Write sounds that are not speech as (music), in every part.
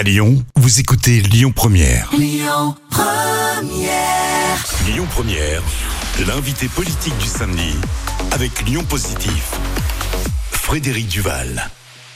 À Lyon, vous écoutez Lyon Première. Lyon Première. Lyon Première, l'invité politique du samedi avec Lyon Positif. Frédéric Duval.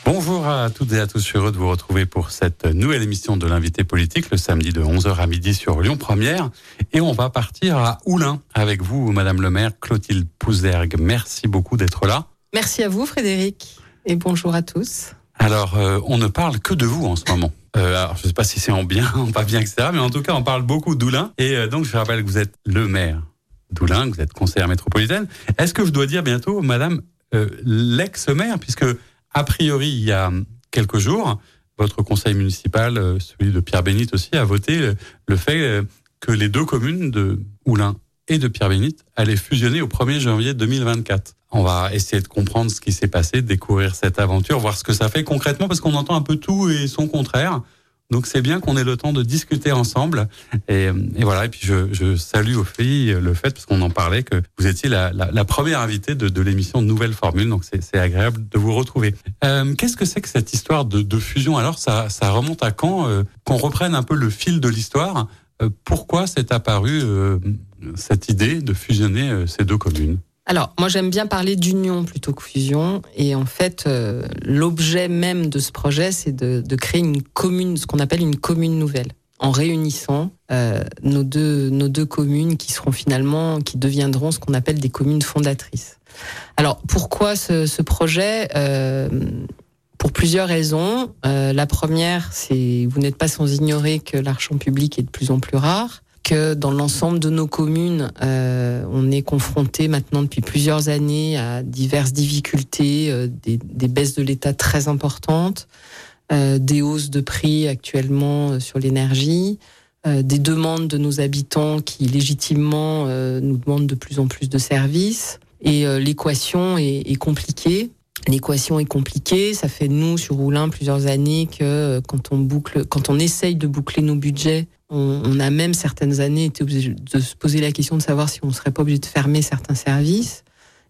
Bonjour à toutes et à tous, je suis heureux de vous retrouver pour cette nouvelle émission de l'invité politique le samedi de 11h à midi sur Lyon Première. Et on va partir à Oulin avec vous, Madame le maire Clotilde Pouzergue. Merci beaucoup d'être là. Merci à vous, Frédéric, et bonjour à tous. Alors, euh, on ne parle que de vous en ce moment. Euh, alors, je ne sais pas si c'est en bien, (laughs) en pas bien, etc. Mais en tout cas, on parle beaucoup d'Oulin. Et euh, donc, je rappelle que vous êtes le maire d'Oulin, vous êtes conseillère métropolitaine. Est-ce que je dois dire bientôt, Madame euh, l'ex-maire, puisque a priori, il y a quelques jours, votre conseil municipal, euh, celui de Pierre Bénite aussi, a voté euh, le fait euh, que les deux communes de Oulin et de Pierre Bénite allaient fusionner au 1er janvier 2024. On va essayer de comprendre ce qui s'est passé, découvrir cette aventure, voir ce que ça fait concrètement, parce qu'on entend un peu tout et son contraire. Donc c'est bien qu'on ait le temps de discuter ensemble. Et, voilà. Et puis je, salue aux filles le fait, parce qu'on en parlait, que vous étiez la, première invitée de, l'émission Nouvelle Formule. Donc c'est c'est agréable de vous retrouver. Euh, Qu'est-ce que c'est que cette histoire de, fusion? Alors ça, remonte à quand euh, Qu'on reprenne un peu le fil de l'histoire? Euh, pourquoi s'est apparue euh, cette idée de fusionner euh, ces deux communes Alors, moi j'aime bien parler d'union plutôt que fusion. Et en fait, euh, l'objet même de ce projet, c'est de, créer une commune, ce qu'on appelle une commune nouvelle, en réunissant euh, nos, deux, nos deux communes qui seront finalement, qui deviendront ce qu'on appelle des communes fondatrices. Alors, pourquoi ce, projet Pour plusieurs raisons. La première, c'est vous n'êtes pas sans ignorer que l'argent public est de plus en plus rare que dans l'ensemble de nos communes, euh, on est confronté maintenant depuis plusieurs années à diverses difficultés, euh, des, des baisses de l'État très importantes, euh, des hausses de prix actuellement euh, sur l'énergie, euh, des demandes de nos habitants qui légitimement euh, nous demandent de plus en plus de services. Et l'équation est, est compliquée. L'équation est compliquée. Ça fait nous sur Roulin plusieurs années que quand on boucle, quand on essaye de boucler nos budgets, on, on a même certaines années été obligé de se poser la question de savoir si on serait pas obligé de fermer certains services.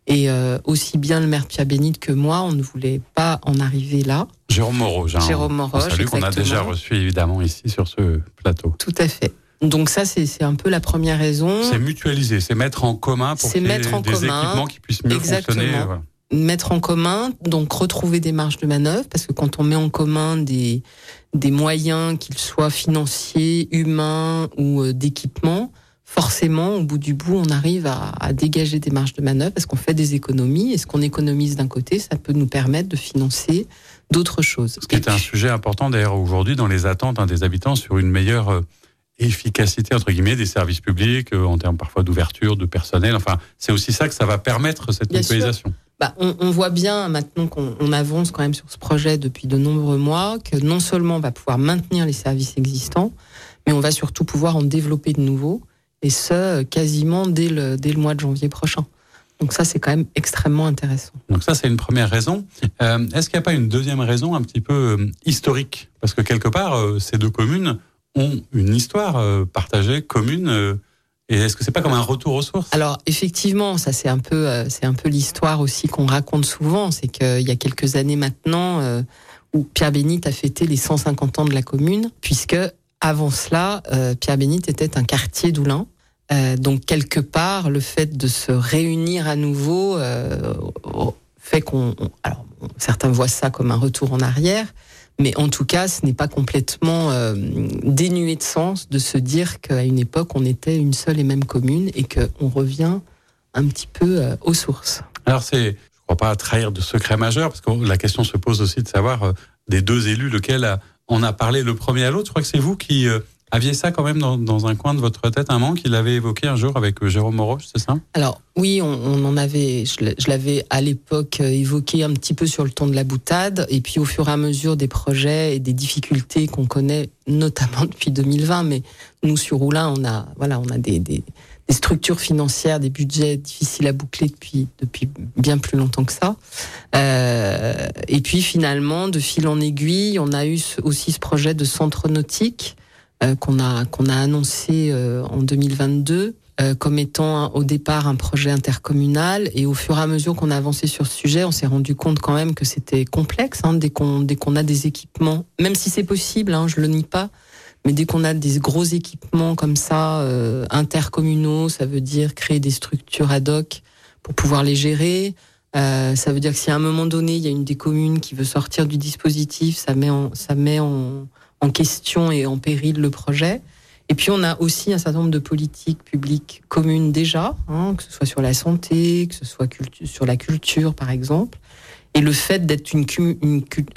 Et euh, aussi bien le maire Pierre Bénite que moi, on ne voulait pas en arriver là. Jérôme Moreau, Jérôme Moroge, Salut qu'on a déjà reçu évidemment ici sur ce plateau. Tout à fait. Donc ça, c'est un peu la première raison. C'est mutualiser, c'est mettre en commun pour C'est qu'il y ait mettre en des commun. équipements qui puissent mieux Exactement. fonctionner. voilà. mettre en commun, donc retrouver des marges de manœuvre, parce que quand on met en commun des, des moyens, qu'ils soient financiers, humains ou euh, d'équipement, forcément, au bout du bout, on arrive à, à dégager des marges de manœuvre, parce qu'on fait des économies, et ce qu'on économise d'un côté, ça peut nous permettre de financer d'autres choses. Ce qui est un sujet important d'ailleurs aujourd'hui dans les attentes hein, des habitants sur une meilleure euh, efficacité entre guillemets des services publics euh, en termes parfois d'ouverture, de personnel. Enfin, c'est aussi ça que ça va permettre cette mutualisation. Bah, on, voit bien maintenant qu'on on avance quand même sur ce projet depuis de nombreux mois que non seulement on va pouvoir maintenir les services existants, mais on va surtout pouvoir en développer de nouveaux, et ce quasiment dès le, mois de janvier prochain. Donc ça, c'est quand même extrêmement intéressant. Donc ça, c'est une première raison. Euh, Est-ce qu'il n'y a pas une deuxième raison un petit peu euh, historique? Parce que quelque part, euh, ces deux communes ont une histoire partagée, commune. Et est-ce que c'est pas comme un retour aux sources? Alors effectivement, ça c'est un peu, euh, c'est un peu l'histoire aussi qu'on raconte souvent, c'est qu'il y a quelques années maintenant euh, où Pierre Bénite a fêté les 150 ans de la commune, puisque avant cela, euh, Pierre Bénite était un quartier d'Oulin. Donc quelque part, le fait de se réunir à nouveau fait qu'on, on- alors certains voient ça comme un retour en arrière, mais en tout cas, ce n'est pas complètement euh, dénué de sens de se dire qu'à une époque, on était une seule et même commune et qu'on revient un petit peu euh, aux sources. Alors c'est, je crois pas trahir de secret majeur, parce que la question se pose aussi de savoir euh, des deux élus lequel on a parlé le premier à l'autre. Je crois que c'est vous qui aviez ça quand même dans, un coin de votre tête un moment, qu'il l'avait évoqué un jour avec euh, Jérôme Moreau, c'est ça? Alors oui, on, en avait, je l'avais à l'époque euh, évoqué un petit peu sur le ton de la boutade, et puis au fur et à mesure des projets et des difficultés qu'on connaît, notamment (laughs) depuis 2020, mais nous sur Roulin, on a, voilà, on a des, structures financières, des budgets difficiles à boucler depuis bien plus longtemps que ça. Euh, et puis finalement, de fil en aiguille, on a eu aussi ce projet de centre nautique qu'on a qu'on a annoncé euh, en 2022 euh, comme étant au départ un projet intercommunal. Et au fur et à mesure qu'on a avancé sur ce sujet, on s'est rendu compte quand même que c'était complexe. Hein, dès qu'on dès qu'on a des équipements, même si c'est possible, hein, je le nie pas. Mais dès qu'on a des gros équipements comme ça, euh, intercommunaux, ça veut dire créer des structures ad hoc pour pouvoir les gérer. Euh, ça veut dire que si à un moment donné, il y a une des communes qui veut sortir du dispositif, ça met en, ça met en, en question et en péril le projet. Et puis on a aussi un certain nombre de politiques publiques communes déjà, hein, que ce soit sur la santé, que ce soit sur la culture par exemple. Et le fait d'être une,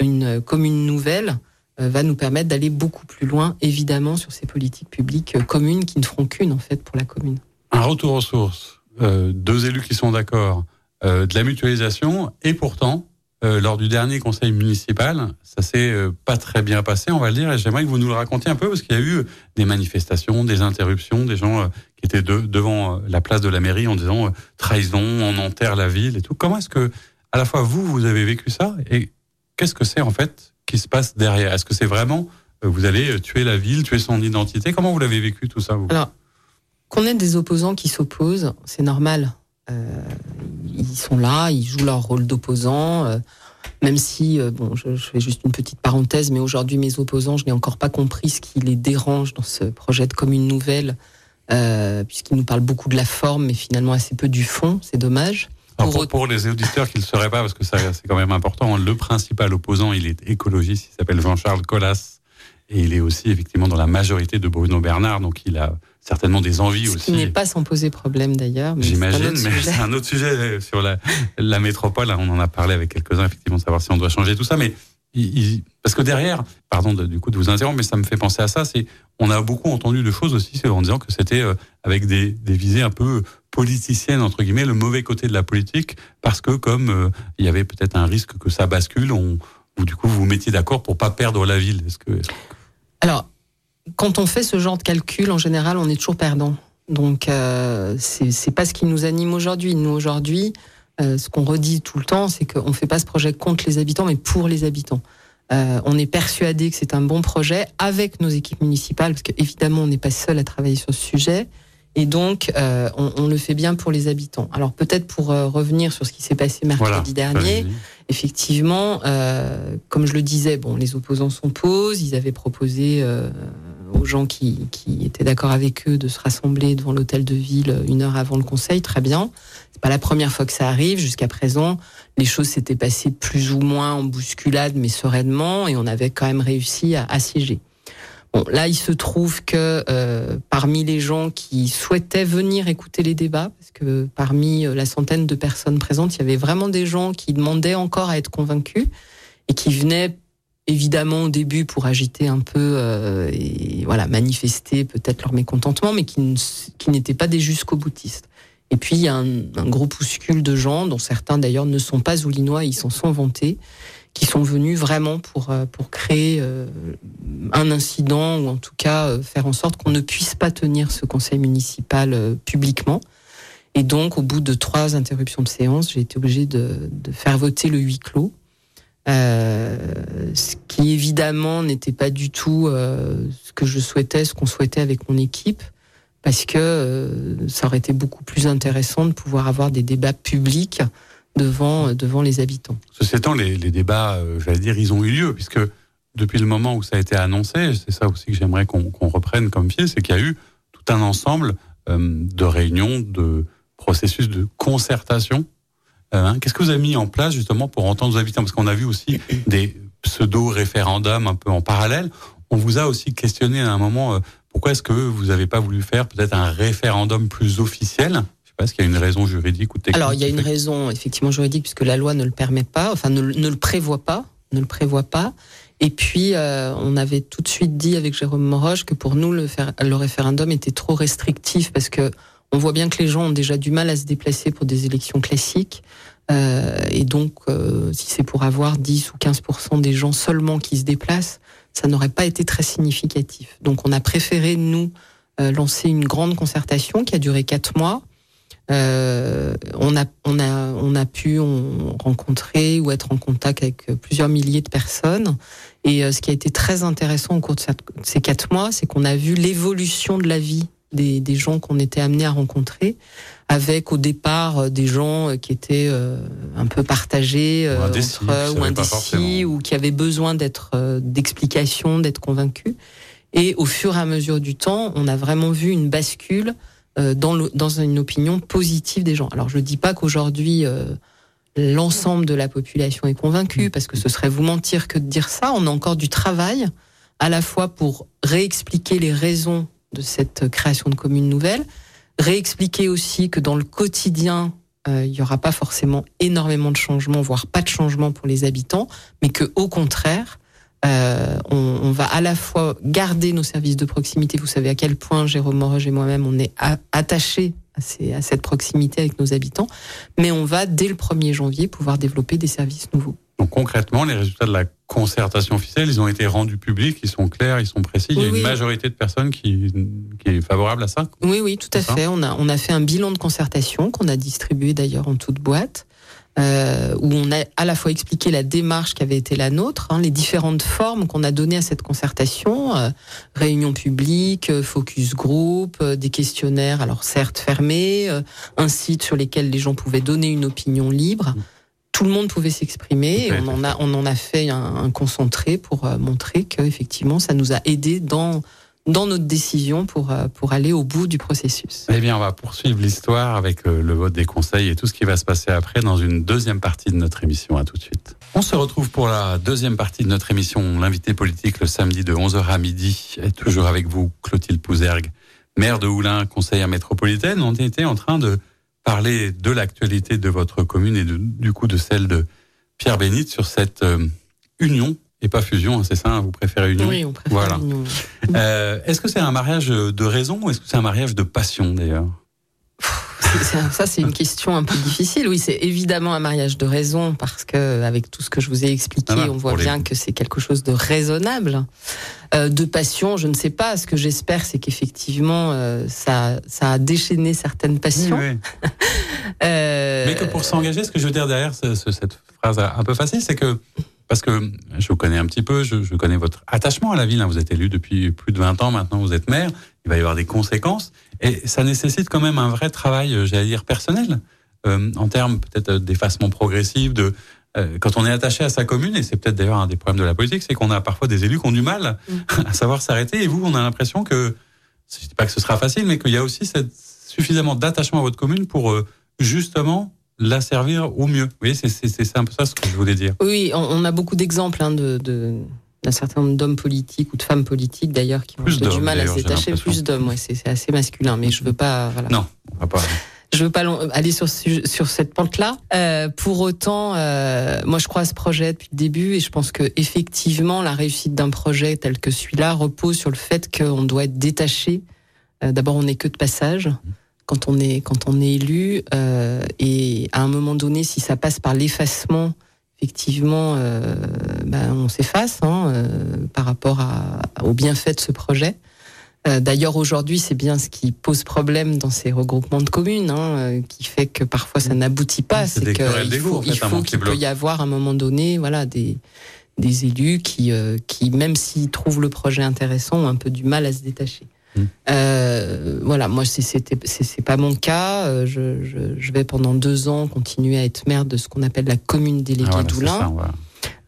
une, commune nouvelle euh, va nous permettre d'aller beaucoup plus loin, évidemment, sur ces politiques publiques euh, communes qui ne feront qu'une en fait pour la commune. Un retour aux sources, euh, deux élus qui sont d'accord, de la mutualisation, et pourtant euh, lors du dernier conseil municipal, ça s'est euh, pas très bien passé, on va le dire, et j'aimerais que vous nous le racontiez un peu, parce qu'il y a eu des manifestations, des interruptions, des gens euh, qui étaient devant la place de la mairie en disant trahison, on enterre la ville et tout. Comment est-ce que, à la fois vous, vous avez vécu ça, et qu'est-ce que c'est en fait qui se passe derrière? Est-ce que c'est vraiment, vous allez tuer la ville, tuer son identité? Comment vous l'avez vécu tout ça vous? Alors, qu'on ait des opposants qui s'opposent, c'est normal. Euh, ils sont là, ils jouent leur rôle d'opposants. Euh, même si, euh, bon, je, fais juste une petite parenthèse, mais aujourd'hui, mes opposants, je n'ai encore pas compris ce qui les dérange dans ce projet de commune nouvelle, puisqu'ils nous parlent beaucoup de la forme, mais finalement assez peu du fond. C'est dommage. Pour, pour, les auditeurs qui ne le seraient pas, parce que c'est quand même important, le principal opposant, il est écologiste, il s'appelle Jean-Charles Collas, et il est aussi effectivement dans la majorité de Bruno Bernard, donc il a certainement des envies Ce aussi. Qui n'est pas sans poser problème d'ailleurs. J'imagine, mais c'est un autre sujet sur la, la métropole. On en a parlé avec quelques-uns, effectivement, savoir si on doit changer tout ça. Mais il, parce que derrière, pardon du coup de vous interrompre, mais ça me fait penser à ça. C'est on a beaucoup entendu de choses aussi en disant que c'était euh, avec des, des, visées un peu politiciennes entre guillemets, le mauvais côté de la politique, parce que comme euh, il y avait peut-être un risque que ça bascule, on, vous du coup vous vous mettiez d'accord pour pas perdre la ville. Est-ce que alors quand on fait ce genre de calcul, en général, on est toujours perdant. Donc, euh, c'est pas ce qui nous anime aujourd'hui. Nous, aujourd'hui, euh, ce qu'on redit tout le temps, c'est qu'on ne fait pas ce projet contre les habitants, mais pour les habitants. Euh, on est persuadé que c'est un bon projet avec nos équipes municipales, parce qu'évidemment, on n'est pas seul à travailler sur ce sujet. Et donc, euh, on, on, le fait bien pour les habitants. Alors peut-être pour euh, revenir sur ce qui s'est passé mercredi dernier, effectivement, euh, comme je le disais, bon, les opposants s'opposent. Ils avaient proposé euh, aux gens qui, qui étaient d'accord avec eux de se rassembler devant l'hôtel de ville une heure avant le conseil. Très bien. C'est pas la première fois que ça arrive. Jusqu'à présent, les choses s'étaient passées plus ou moins en bousculade, mais sereinement, et on avait quand même réussi à assiéger. Bon, là, il se trouve que euh, parmi les gens qui souhaitaient venir écouter les débats, parce que parmi la centaine de personnes présentes, il y avait vraiment des gens qui demandaient encore à être convaincus et qui venaient évidemment au début pour agiter un peu euh, et voilà manifester peut-être leur mécontentement, mais qui, qui n'étaient pas des jusqu'au boutistes. Et puis il y a un, un groupuscule de gens, dont certains d'ailleurs ne sont pas oulinois, ils s'en sont vantés, qui sont venus vraiment pour euh, pour créer euh, un incident ou en tout cas euh, faire en sorte qu'on ne puisse pas tenir ce conseil municipal publiquement. Et donc, au bout de trois interruptions de séance, j'ai été obligée de, de faire voter le huis clos. Ce qui évidemment n'était pas du tout ce que je souhaitais, ce qu'on souhaitait avec mon équipe, parce que ça aurait été beaucoup plus intéressant de pouvoir avoir des débats publics devant devant les habitants. Ceci étant, les, les débats, j'allais dire, ils ont eu lieu, puisque depuis le moment où ça a été annoncé, c'est ça aussi que j'aimerais qu'on reprenne comme fil, c'est qu'il y a eu tout un ensemble de réunions, de processus de concertation euh, hein. Qu'est-ce que vous avez mis en place justement pour entendre vos habitants? Parce qu'on a vu aussi (laughs) des pseudo-référendums un peu en parallèle. On vous a aussi questionné à un moment euh, pourquoi est-ce que vous n'avez pas voulu faire peut-être un référendum plus officiel? Pas, est-ce qu'il y a une raison juridique ou technique Alors, il y a une raison effectivement juridique puisque la loi ne le permet pas, enfin ne, le prévoit pas, ne le prévoit pas. Et puis, euh, on avait tout de suite dit avec Jérôme Moroche que pour nous, le, le référendum était trop restrictif parce que on voit bien que les gens ont déjà du mal à se déplacer pour des élections classiques. Euh, et donc, euh, si c'est pour avoir 10 ou 15% des gens seulement qui se déplacent, ça n'aurait pas été très significatif. Donc, on a préféré, nous, euh, lancer une grande concertation qui a duré quatre mois. Euh, on, a, on, a, on a pu on, rencontrer ou être en contact avec plusieurs milliers de personnes. Et ce qui a été très intéressant au cours de, ces quatre mois, c'est qu'on a vu l'évolution de la vie des, des gens qu'on était amenés à rencontrer, avec au départ euh, des gens qui étaient un peu partagés Ou indécis, entre, ou indécis ou qui avaient besoin d'être d'explications, d'être convaincus. Et au fur et à mesure du temps, on a vraiment vu une bascule euh, dans, le- dans une opinion positive des gens. Alors je dis pas qu'aujourd'hui euh, l'ensemble de la population est convaincue, parce que ce serait vous mentir que de dire ça. On a encore du travail, à la fois pour réexpliquer les raisons de cette création de communes nouvelles, réexpliquer aussi que dans le quotidien, euh, il y aura pas forcément énormément de changements, voire pas de changements pour les habitants, mais que au contraire, euh, on, on va à la fois garder nos services de proximité. Vous savez à quel point Jérôme Moroge et moi-même, on est attachés à, ces- à cette proximité avec nos habitants, mais on va dès le 1er janvier pouvoir développer des services nouveaux. Donc concrètement, les résultats de la concertation officielle, ils ont été rendus publics, ils sont clairs, ils sont précis. Il y a Oui, une oui. majorité de personnes qui, qui est favorable à ça. Oui, oui, tout à fait. On a, on a fait un bilan de concertation qu'on a distribué d'ailleurs en toute boîte, euh, où on a à la fois expliqué la démarche qui avait été la nôtre, hein, les différentes formes qu'on a données à cette concertation, euh, réunion publique, euh, focus group, euh, des questionnaires, alors certes fermés, euh, un site sur lesquels les gens pouvaient donner une opinion libre. Tout le monde pouvait s'exprimer on en a, on en a fait un, un concentré pour montrer que effectivement ça nous a aidé dans dans notre décision pour, euh, pour aller au bout du processus. Eh bien, on va poursuivre l'histoire avec euh, le vote des conseils et tout ce qui va se passer après dans une deuxième partie de notre émission. À tout de suite. On se retrouve pour la deuxième partie de notre émission, l'invité politique, le samedi de 11h à midi. Et toujours avec vous, Clotilde Pouzergue, maire de Oulin, conseillère métropolitaine. On était en train de parler de l'actualité de votre commune et du coup de celle de Pierre Bénite sur cette euh, union et pas fusion, hein, c'est ça, hein, vous préférez union Oui, on préfère Voilà. l'union. Euh, Est-ce que c'est un mariage de raison ou est-ce que c'est un mariage de passion d'ailleurs Ça, c'est une question un peu difficile. Oui, c'est évidemment un mariage de raison parce que, avec tout ce que je vous ai expliqué, Voilà, on voit les- bien que c'est quelque chose de raisonnable. Euh, de passion, je ne sais pas. Ce que j'espère, c'est qu'effectivement, euh, ça, ça a déchaîné certaines passions. Oui, oui. (laughs) Euh, Mais que pour s'engager, ce que je veux dire derrière ce- ce- cette phrase un peu facile, c'est que, parce que je vous connais un petit peu, je, je connais votre attachement à la ville, hein, vous êtes élu depuis plus de 20 ans, maintenant vous êtes maire, il va y avoir des conséquences, et ça nécessite quand même un vrai travail, euh, j'allais dire, personnel, euh, en termes peut-être d'effacement progressif, de... euh, Quand on est attaché à sa commune, et c'est peut-être d'ailleurs un des problèmes de la politique, c'est qu'on a parfois des élus qui ont du mal (laughs) à savoir s'arrêter. Et vous, on a l'impression que, je dis pas que ce sera facile, mais qu'il y a aussi cette, suffisamment d'attachement à votre commune pour euh, justement la servir au mieux. Vous voyez, c'est- c'est c'est un peu ça ce que je voulais dire. Oui, on, on a beaucoup d'exemples hein, de, de d'un certain nombre d'hommes politiques ou de femmes politiques d'ailleurs qui ont Plus du mal à l'impression. Plus d'hommes, ouais, c'est c'est assez masculin, mais je veux pas. Voilà. Non, on va pas. Je veux pas aller sur sur cette pente-là. Euh, pour autant, euh, moi je crois à ce projet depuis le début et je pense que effectivement la réussite d'un projet tel que celui-là repose sur le fait qu'on doit être détaché. Euh, D'abord, on n'est que de passage quand on est quand on est élu euh, et à un moment donné, si ça passe par l'effacement, effectivement, euh, ben, on s'efface hein, euh, par rapport à, au bienfait de ce projet. Euh, D'ailleurs, aujourd'hui, c'est bien ce qui pose problème dans ces regroupements de communes, hein, euh, qui fait que parfois ça n'aboutit pas. C'est qu'il faut, en fait, qu'il peut y avoir à un moment donné, voilà, des des élus qui, euh, qui même s'ils trouvent le projet intéressant, ont un peu du mal à se détacher. Mm. Euh, voilà, moi c'est pas mon cas. Euh, Je, je, je vais pendant deux ans continuer à être maire de ce qu'on appelle la commune déléguée Ah, c'est d'Oulin.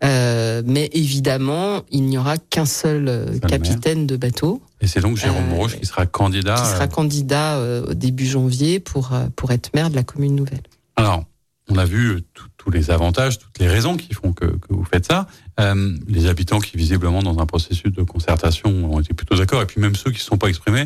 Euh, mais évidemment, il n'y aura qu'un seul capitaine de bateau Et c'est donc Jérôme Euh, qui sera candidat. qui sera candidat au début janvier pour, pour être maire de la commune nouvelle. Alors, on a vu tout- tous les avantages, toutes les raisons qui font que, que vous faites ça. Euh, les habitants qui, visiblement, dans un processus de concertation, ont été plutôt d'accord. Et puis même ceux qui ne se sont pas exprimés,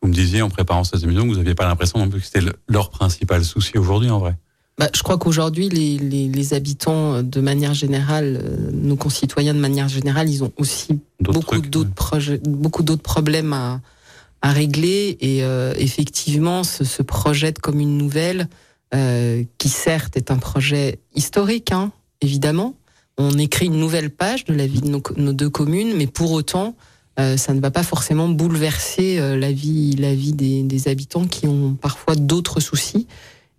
vous me disiez en préparant cette émission que vous n'aviez pas l'impression non plus que c'était le- leur principal souci aujourd'hui, en vrai. Bah, je crois qu'aujourd'hui, les, les, les habitants, euh, de manière générale, euh, nos concitoyens de manière générale, ils ont aussi D'autres beaucoup trucs, d'autres ouais. projets, beaucoup d'autres problèmes à, à régler. Et euh, effectivement, ce, ce projet de commune nouvelle, euh, qui certes est un projet historique, hein, évidemment, on écrit une nouvelle page de la vie de nos, deux communes, mais pour autant, euh, ça ne va pas forcément bouleverser euh, la vie, la vie des, des habitants qui ont parfois d'autres soucis.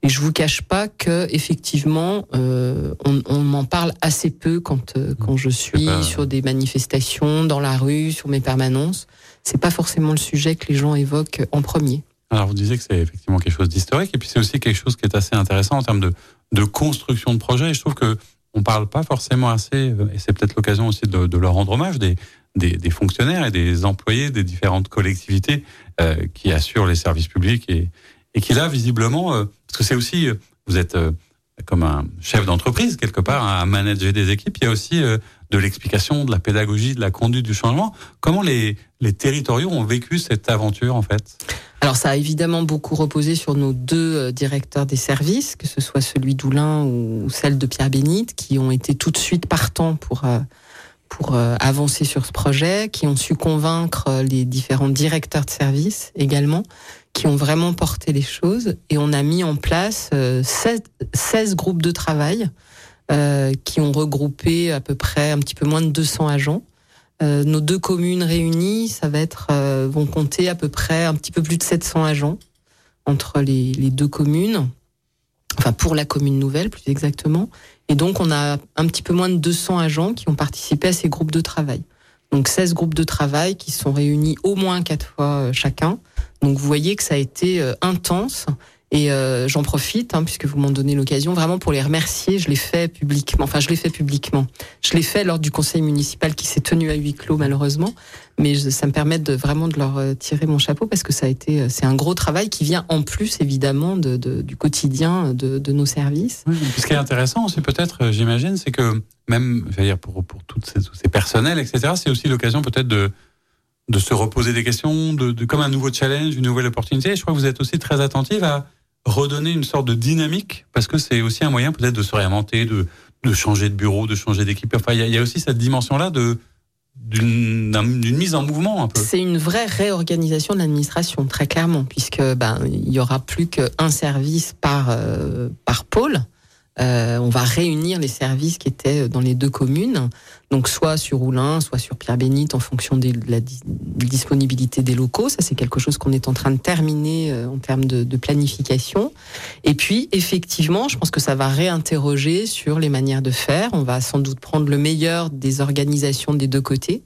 Et je vous cache pas que effectivement, euh, on, on m'en parle assez peu quand euh, quand je suis pas- sur des manifestations, dans la rue, sur mes permanences. C'est pas forcément le sujet que les gens évoquent en premier. Alors, vous disiez que c'est effectivement quelque chose d'historique, et puis c'est aussi quelque chose qui est assez intéressant en termes de, de construction de projet. Et je trouve que on parle pas forcément assez, euh, et c'est peut-être l'occasion aussi de, de leur rendre hommage, des, des, des fonctionnaires et des employés des différentes collectivités euh, qui assurent les services publics et, et qui là, visiblement, euh, parce que c'est aussi, euh, vous êtes euh, comme un chef d'entreprise quelque part, à manager des équipes, il y a aussi euh, de l'explication, de la pédagogie, de la conduite du changement. Comment les, les territoriaux ont vécu cette aventure en fait? Alors ça a évidemment beaucoup reposé sur nos deux euh, directeurs des services, que ce soit celui d'Oulin ou celle de Pierre Bénite, qui ont été tout de suite partants pour euh, pour avancer sur ce projet, qui ont su convaincre les différents directeurs de services également, qui ont vraiment porté les choses. Et on a mis en place euh, 16, 16 groupes de travail euh, qui ont regroupé à peu près un petit peu moins de 200 agents. Euh, nos deux communes réunies, ça va être euh, vont compter à peu près un petit peu plus de 700 agents entre les, les deux communes, enfin pour la commune nouvelle plus exactement. Et donc on a un petit peu moins de 200 agents qui ont participé à ces groupes de travail. Donc 16 groupes de travail qui sont réunis au moins quatre fois euh, chacun. Donc vous voyez que ça a été euh, intense. Et euh, j'en profite, hein, puisque vous m'en donnez l'occasion, vraiment pour les remercier. Je l'ai fait publiquement. Enfin, je l'ai fait publiquement. Je l'ai fait lors du conseil municipal qui s'est tenu à huis clos, malheureusement. Mais ça me permet de vraiment de leur euh, tirer mon chapeau parce que ça a été, euh, c'est un gros travail qui vient en plus évidemment de, de- du quotidien de, nos services. Ce qui est intéressant aussi peut-être, j'imagine, c'est que même, je dire, pour, pour toutes ces, personnels, etc., c'est aussi l'occasion peut-être de, de se reposer des questions, de, comme un nouveau challenge, une nouvelle opportunité. Je crois que vous êtes aussi très attentive à redonner une sorte de dynamique, parce que c'est aussi un moyen peut-être de se réinventer, de, de changer de bureau, de changer d'équipe. Enfin, il y, a- aussi cette dimension-là de d'une d'un- d'une mise en mouvement un peu. C'est une vraie réorganisation de l'administration, très clairement, puisque ben il y aura plus qu'un service par euh, par pôle. Euh, on va réunir les services qui étaient dans les deux communes, donc soit sur Oulin, soit sur Pierre Bénite, en fonction de la dis- disponibilité des locaux. Ça, c'est quelque chose qu'on est en train de terminer euh, en termes de, de planification. Et puis, effectivement, je pense que ça va réinterroger sur les manières de faire. On va sans doute prendre le meilleur des organisations des deux côtés.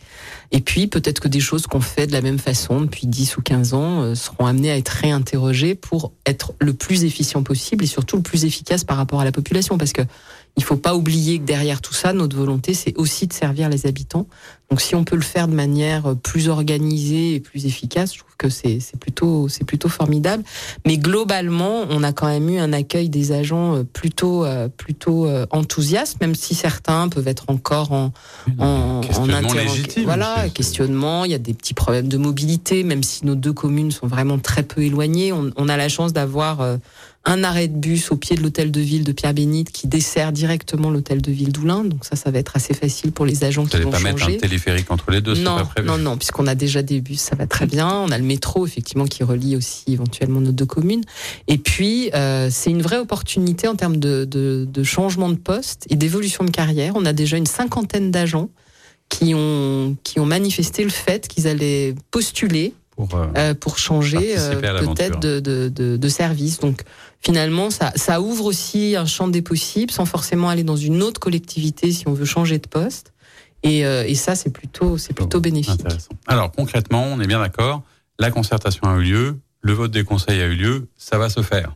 Et puis, peut-être que des choses qu'on fait de la même façon depuis 10 ou 15 ans euh, seront amenées à être réinterrogées pour être le plus efficient possible et surtout le plus efficace par rapport à la population. Parce que il faut pas oublier que derrière tout ça, notre volonté, c'est aussi de servir les habitants. Donc, si on peut le faire de manière euh, plus organisée et plus efficace, je trouve que c'est plutôt, c'est plutôt formidable. Mais globalement, on a quand même eu un accueil des agents euh, plutôt, euh, plutôt enthousiaste, même si certains peuvent être encore en, en, en Questionnement interro- légitime, Voilà, questionnement. Il y a des petits problèmes de mobilité, même si nos deux communes sont vraiment très peu éloignées. On, on a la chance d'avoir euh, un arrêt de bus au pied de l'hôtel de ville de Pierre Bénite qui dessert directement l'hôtel de ville d'Oulin. Donc ça, ça va être assez facile pour les agents Vous qui n'allez vont pas mettre un téléphérique entre les deux, c'est Non, pas prévu. non, non, puisqu'on a déjà des bus, ça va très bien. On a le métro, effectivement, qui relie aussi éventuellement nos deux communes. Et puis, euh, c'est une vraie opportunité en termes de, de, de changement de poste et d'évolution de carrière. On a déjà une cinquantaine d'agents qui ont, qui ont manifesté le fait qu'ils allaient postuler Pour, euh, euh, pour changer euh, peut-être de, de, de, de service. Donc finalement, ça, ça ouvre aussi un champ des possibles sans forcément aller dans une autre collectivité si on veut changer de poste. Et, euh, et ça, c'est plutôt, c'est plutôt bénéfique. Alors concrètement, on est bien d'accord, la concertation a eu lieu, le vote des conseils a eu lieu, ça va se faire.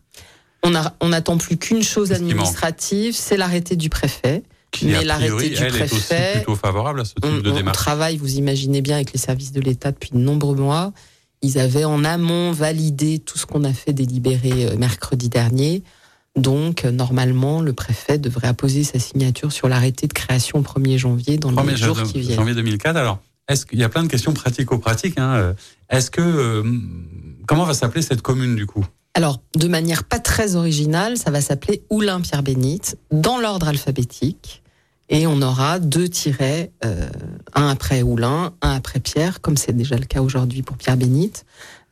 On a- on n'attend plus qu'une chose administrative, c'est l'arrêté du préfet. Qui, Mais l'arrêté du elle est aussi préfet, plutôt favorable à ce type On, de on démarche. travaille, vous imaginez bien, avec les services de l'État depuis de nombreux mois. Ils avaient en amont validé tout ce qu'on a fait délibérer euh, mercredi dernier. Donc, euh, normalement, le préfet devrait apposer sa signature sur l'arrêté de création au 1er janvier dans les 1er jours qui viennent. janvier 2004. Alors, est-ce qu'il y a plein de questions pratico-pratiques hein, euh, Est-ce que euh, comment va s'appeler cette commune du coup? Alors, de manière pas très originale, ça va s'appeler Oulin Pierre Bénite, dans l'ordre alphabétique. Et on aura deux tirets, euh, un après Oulin, un après Pierre, comme c'est déjà le cas aujourd'hui pour Pierre Bénite.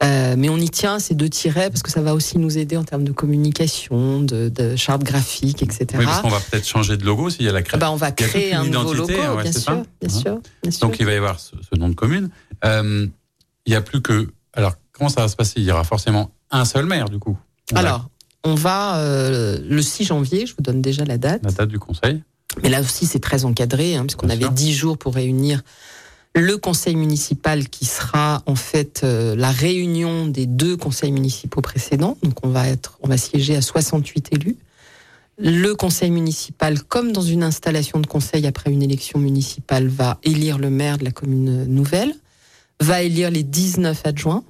Euh, mais on y tient ces deux tirets parce que ça va aussi nous aider en termes de communication, de, de charte graphique, etc. Oui, parce qu'on va peut-être changer de logo s'il y a la Ah création. bah, on va créer un nouveau logo, ouais, bien, sûr, Hein sûr, bien sûr. Donc il va y avoir ce, ce nom de commune. Euh, il y a plus que. Alors comment ça va se passer? Il y aura forcément un seul maire du coup. On va- Alors, on va le 6 janvier, je vous donne déjà la date. La date du conseil. Mais là aussi, c'est très encadré, hein, puisqu'on avait 10 jours pour réunir le conseil municipal qui sera en fait la réunion des deux conseils municipaux précédents. Donc on va être, on va siéger à 68 élus. Le conseil municipal, comme dans une installation de conseil après une élection municipale, va élire le maire de la commune nouvelle, va élire les 19 adjoints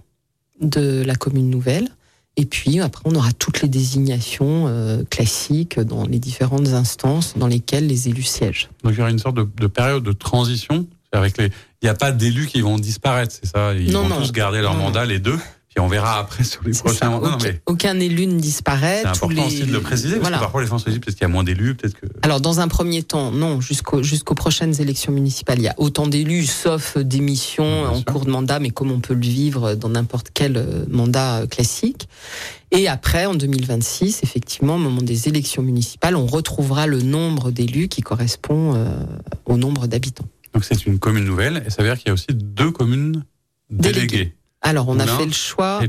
de la commune nouvelle. Et puis après, on aura toutes les désignations euh, classiques dans les différentes instances dans lesquelles les élus siègent. Donc il y aura une sorte de, période de transition avec les. Il n'y a pas d'élus qui vont disparaître, c'est ça? Ils vont tous garder leur mandat, les deux? Et on verra après sur les prochains mandats. Aucun, élu ne disparaît. C'est important aussi de le préciser, parce que parfois les gens se disent peut-être qu'il y a moins d'élus, peut-être que... Alors dans un premier temps, non, jusqu'aux jusqu'aux prochaines élections municipales, il y a autant d'élus, sauf démission en cours de mandat, mais comme on peut le vivre dans n'importe quel euh, mandat euh, classique. Et après, en 2026, effectivement, au moment des élections municipales, on retrouvera le nombre d'élus qui correspond euh, au nombre d'habitants. Donc c'est une commune nouvelle, et ça veut dire qu'il y a aussi deux communes déléguées. Alors, on a fait le choix.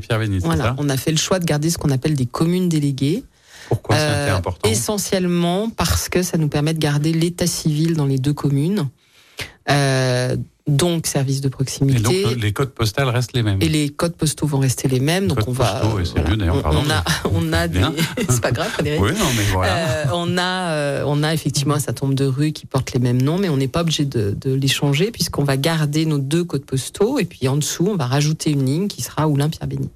voilà, on a fait le choix de garder ce qu'on appelle des communes déléguées. Pourquoi c'est euh, important Essentiellement parce que ça nous permet de garder l'état civil dans les deux communes. Euh, donc service de proximité. Et donc les codes postaux restent les mêmes. Et les codes postaux vont rester les mêmes. donc on va. c'est mieux d'ailleurs. On, a, on a (laughs) des. (laughs) c'est pas grave, Frédéric. Oui, non, mais voilà. Euh, on a, euh, on a effectivement un certain nombre de rues qui portent les mêmes noms, mais on n'est pas obligé de, de, les changer puisqu'on va garder nos deux codes postaux et puis en dessous on va rajouter une ligne qui sera Oulin-Pierre-Bénite.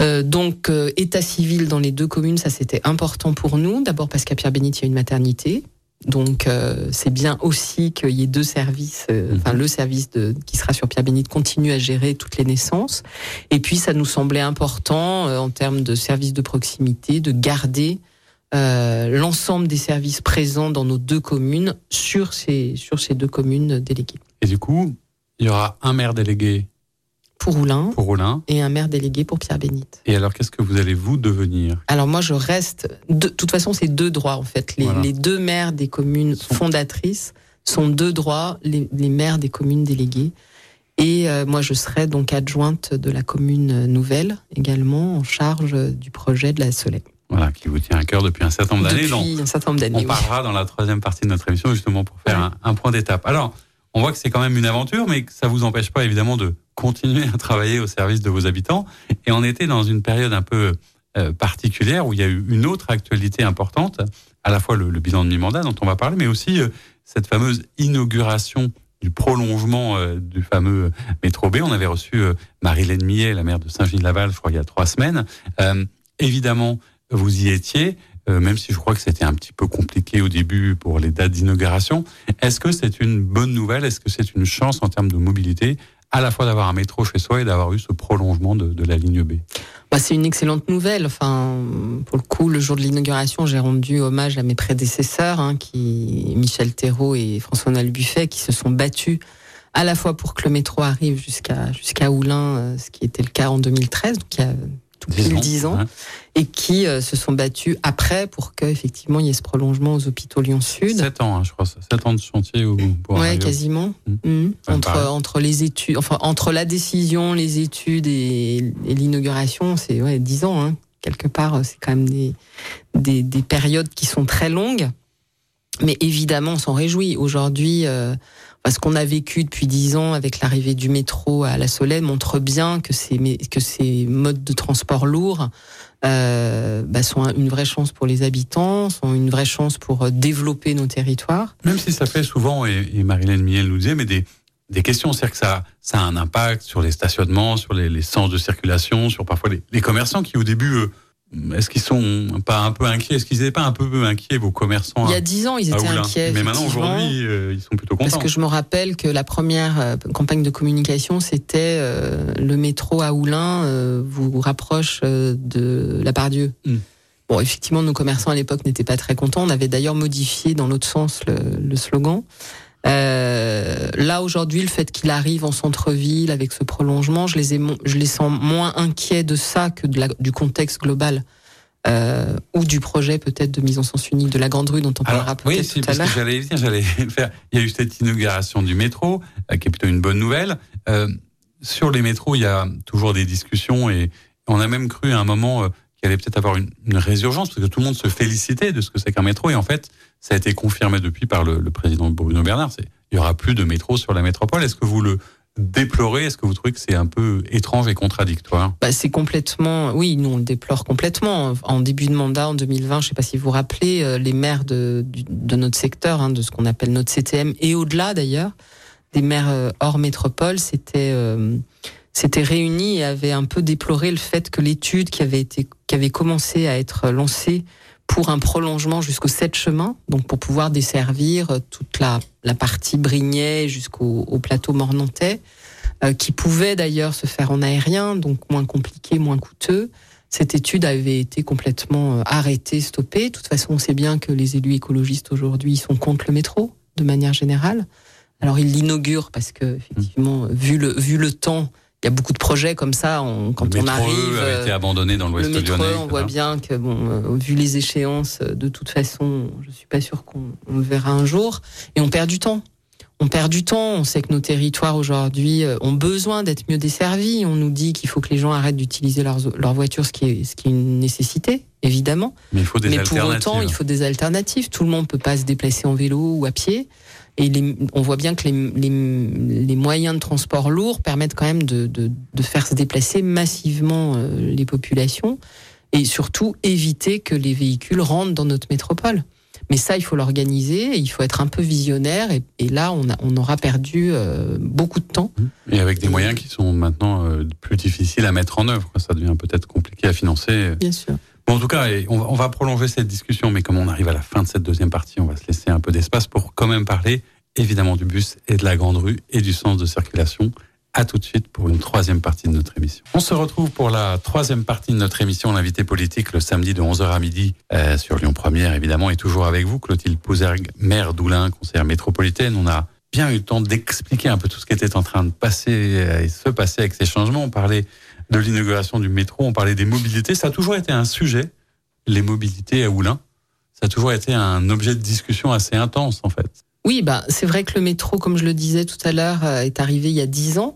Euh, donc, euh, état civil dans les deux communes, ça c'était important pour nous. D'abord parce qu'à Pierre-Bénite, il y a une maternité. Donc euh, c'est bien aussi qu'il y ait deux services, euh, mhm. enfin le service de, qui sera sur Pierre Bénite continue à gérer toutes les naissances. Et puis ça nous semblait important euh, en termes de services de proximité de garder l'ensemble des services présents dans nos deux communes sur ces sur ces deux communes déléguées. Et du coup, il y aura un maire délégué pour Roulin, pour Roulin. et un maire délégué pour Pierre Bénite. Et alors, qu'est-ce que vous allez vous devenir? Alors moi, je reste. De toute façon, c'est deux droits en fait. Les, deux maires des communes fondatrices sont deux droits, les, maires des communes déléguées. Et euh, moi, je serai donc adjointe de la commune nouvelle, également en charge du projet de la Soleil. Voilà, qui vous tient à cœur depuis un certain nombre d'années. Depuis un certain nombre d'années. On parlera dans la troisième partie de notre émission justement pour faire un, un point d'étape. Alors, on voit que c'est quand même une aventure, mais que ça vous empêche pas évidemment de continuer à travailler au service de vos habitants. Et on était dans une période un peu euh, particulière où il y a eu une autre actualité importante, à la fois le, bilan de mi-mandat dont on va parler, mais aussi euh, cette fameuse inauguration du prolongement euh, du fameux métro B. On avait reçu Marie-Hélène Millet, la maire de Saint-Gilles-Laval, je crois, il y a trois semaines. évidemment, vous y étiez. Même si je crois que c'était un petit peu compliqué au début pour les dates d'inauguration. Est-ce que c'est une bonne nouvelle? Est-ce que c'est une chance en termes de mobilité à la fois d'avoir un métro chez soi et d'avoir eu ce prolongement de, la ligne B? Bah, C'est une excellente nouvelle. Enfin, pour le coup, le jour de l'inauguration, j'ai rendu hommage à mes prédécesseurs, hein, Michel Thérault et François-Noël Buffet, qui se sont battus à la fois pour que le métro arrive jusqu'à jusqu'à Oulin, euh, ce qui était le cas en 2013, donc il y a depuis 10 ans, et qui euh, se sont battus après pour qu'effectivement il y ait ce prolongement aux hôpitaux Lyon Sud. 7 ans, hein, je crois, 7 ans de chantier. Ou, pour ouais, quasiment. Mmh. Mmh. Entre, entre les études, enfin entre la décision, les études et, l'inauguration, c'est ouais, 10 ans. Hein. Quelque part, c'est quand même des, des, des, périodes qui sont très longues. Mais évidemment, on s'en réjouit. Aujourd'hui, euh, ce qu'on a vécu depuis dix ans avec l'arrivée du métro à la Soleil montre bien que ces, que ces modes de transport lourds euh, bah, sont une vraie chance pour les habitants, sont une vraie chance pour euh, développer nos territoires. Même si ça fait souvent, et, et Marilène Miel nous disait, mais des, des questions, c'est-à-dire que ça, ça a un impact sur les stationnements, sur les, les sens de circulation, sur parfois les, les commerçants qui au début... est-ce qu'ils sont pas un peu inquiets? Est-ce qu'ils n'étaient pas un peu inquiets, vos commerçants? Il y a dix ans, ils étaient inquiets. Mais maintenant, aujourd'hui, euh, ils sont plutôt contents. Parce que je me rappelle que la première euh, campagne de communication, c'était euh, le métro à Oulin vous rapproche de la Pardieu. Hmm. Bon, effectivement, nos commerçants à l'époque n'étaient pas très contents. On avait d'ailleurs modifié dans l'autre sens le, le slogan. Euh, là aujourd'hui, le fait qu'il arrive en centre-ville avec ce prolongement, je les, ai, je les sens moins inquiets de ça que de la, du contexte global. Euh, ou du projet peut-être de mise en sens unique de la Grande Rue dont on parlera peut-être oui, tout à l'heure. J'allais dire, j'allais faire. Il y a eu cette inauguration du métro, euh, qui est plutôt une bonne nouvelle. Euh, sur les métros, il y a toujours des discussions et on a même cru à un moment euh, qu'il allait peut-être avoir une, résurgence, parce que tout le monde se félicitait de ce que c'est qu'un métro. Et en fait, ça a été confirmé depuis par le, le président Bruno Bernard. Il n'y aura plus de métro sur la métropole. Est-ce que vous le déplorer Est-ce que vous trouvez que c'est un peu étrange et contradictoire? Bah, C'est complètement, oui, nous on le déplore complètement. En début de mandat, en 2020, je ne sais pas si vous vous rappelez, euh, les maires de, de notre secteur, hein, de ce qu'on appelle notre CTM, et au-delà d'ailleurs, des maires euh, hors métropole, c'était euh, s'étaient réunis et avaient un peu déploré le fait que l'étude qui avait été qui avait commencé à être lancée pour un prolongement jusqu'au 7 chemin, donc pour pouvoir desservir toute la, la partie Brignais jusqu'au au plateau Mornantais, euh, qui pouvait d'ailleurs se faire en aérien, donc moins compliqué, moins coûteux. Cette étude avait été complètement euh, arrêtée, stoppée. De toute façon, on sait bien que les élus écologistes aujourd'hui sont contre le métro, de manière générale. Alors ils l'inaugurent parce que, effectivement, vu le, vu le temps, y a beaucoup de projets comme ça. On, quand le on arrive, a été abandonné dans l'Ouest lyonnais. Métro, on voit bien que, bon, euh, vu les échéances, euh, de toute façon, je suis pas sûr qu'on le verra un jour. Et on perd du temps. On perd du temps. On sait que nos territoires aujourd'hui euh, ont besoin d'être mieux desservis. On nous dit qu'il faut que les gens arrêtent d'utiliser leur, leur voiture, ce qui, est, ce qui est une nécessité, évidemment. Mais, il faut des Mais pour autant, il faut des alternatives. Tout le monde peut pas se déplacer en vélo ou à pied. Et on voit bien que les, les, les, moyens de transport lourds permettent quand même de, de, de faire se déplacer massivement euh, les populations et surtout éviter que les véhicules rentrent dans notre métropole. Mais ça, il faut l'organiser, il faut être un peu visionnaire, et, et là, on, a, on, aura perdu euh, beaucoup de temps. Et avec des moyens qui sont maintenant euh, plus difficiles à mettre en œuvre, ça devient peut-être compliqué à financer. Bien sûr. Bon, en tout cas, on va, prolonger cette discussion, mais comme on arrive à la fin de cette deuxième partie, on va se laisser un peu d'espace pour quand même parler évidemment du bus et de la grande rue et du sens de circulation. À tout de suite pour une troisième partie de notre émission. On se retrouve pour la troisième partie de notre émission, l'invité politique, le samedi de 11h à midi euh, sur Lyon Première, évidemment, et toujours avec vous, Clotilde Pouzergue, maire d'Oulin, conseillère métropolitaine. On a bien eu le temps d'expliquer un peu tout ce qui était en train de passer euh, et se passer avec ces changements. On parlait de l'inauguration du métro, on parlait des mobilités. Ça a toujours été un sujet, les mobilités à Oulin. Ça a toujours été un objet de discussion assez intense, en fait. Oui, bah, c'est vrai que le métro, comme je le disais tout à l'heure, euh, est arrivé il y a dix ans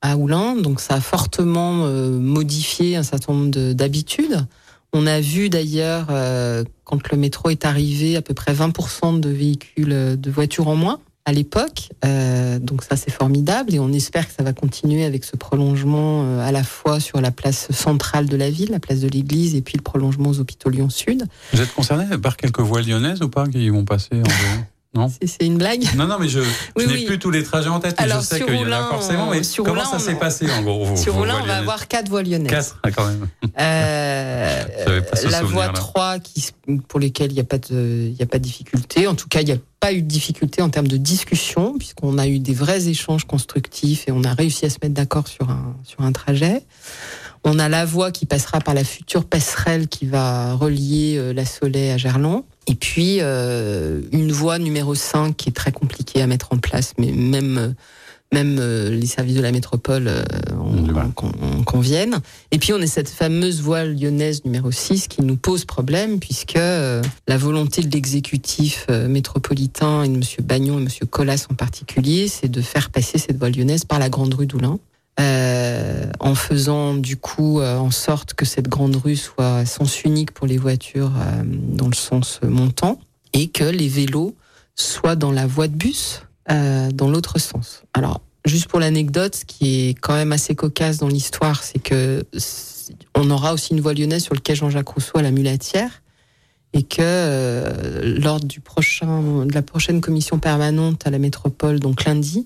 à Oulin. Donc, ça a fortement euh, modifié un certain nombre d'habitudes. On a vu d'ailleurs, euh, quand le métro est arrivé, à peu près 20% de véhicules, de voitures en moins à l'époque. Euh, donc ça, c'est formidable et on espère que ça va continuer avec ce prolongement euh, à la fois sur la place centrale de la ville, la place de l'église, et puis le prolongement aux hôpitaux Lyon Sud. Vous êtes concerné par quelques voies lyonnaises ou pas qui vont passer en (laughs) non C'est une blague Non, non, mais je, (laughs) n'ai plus tous les trajets en tête. Alors, je sais qu'il y en a forcément. Mais comment ça s'est passé en gros Sur Roulin, on va avoir quatre voies lyonnaises. Quatre, ah, quand même. Euh, (laughs) la voie 3, qui, pour lesquelles il n'y a, pas de, a pas de difficulté. En tout cas, il n'y a pas eu de difficulté en termes de discussion, puisqu'on a eu des vrais échanges constructifs et on a réussi à se mettre d'accord sur un, sur un trajet. On a la voie qui passera par la future passerelle qui va relier euh, la Soleil à Gerland. Et puis, euh, une voie numéro 5 qui est très compliquée à mettre en place, mais même même euh, les services de la métropole euh, en, conviennent. Et puis on est cette fameuse voie lyonnaise numéro 6 qui nous pose problème puisque euh, la volonté de l'exécutif métropolitain et de M. Bagnon et M. Collas en particulier, c'est de faire passer cette voie lyonnaise par la grande rue d'Oulin. en faisant du coup en sorte que cette grande rue soit sens unique pour les voitures dans le sens montant et que les vélos soient dans la voie de bus euh, dans l'autre sens. Alors, juste pour l'anecdote, ce qui est quand même assez cocasse dans l'histoire, c'est que on aura aussi une voie lyonnaise sur le quai Jean-Jacques Rousseau à la Mulatière et que euh, lors de la prochaine commission permanente à la métropole, donc lundi,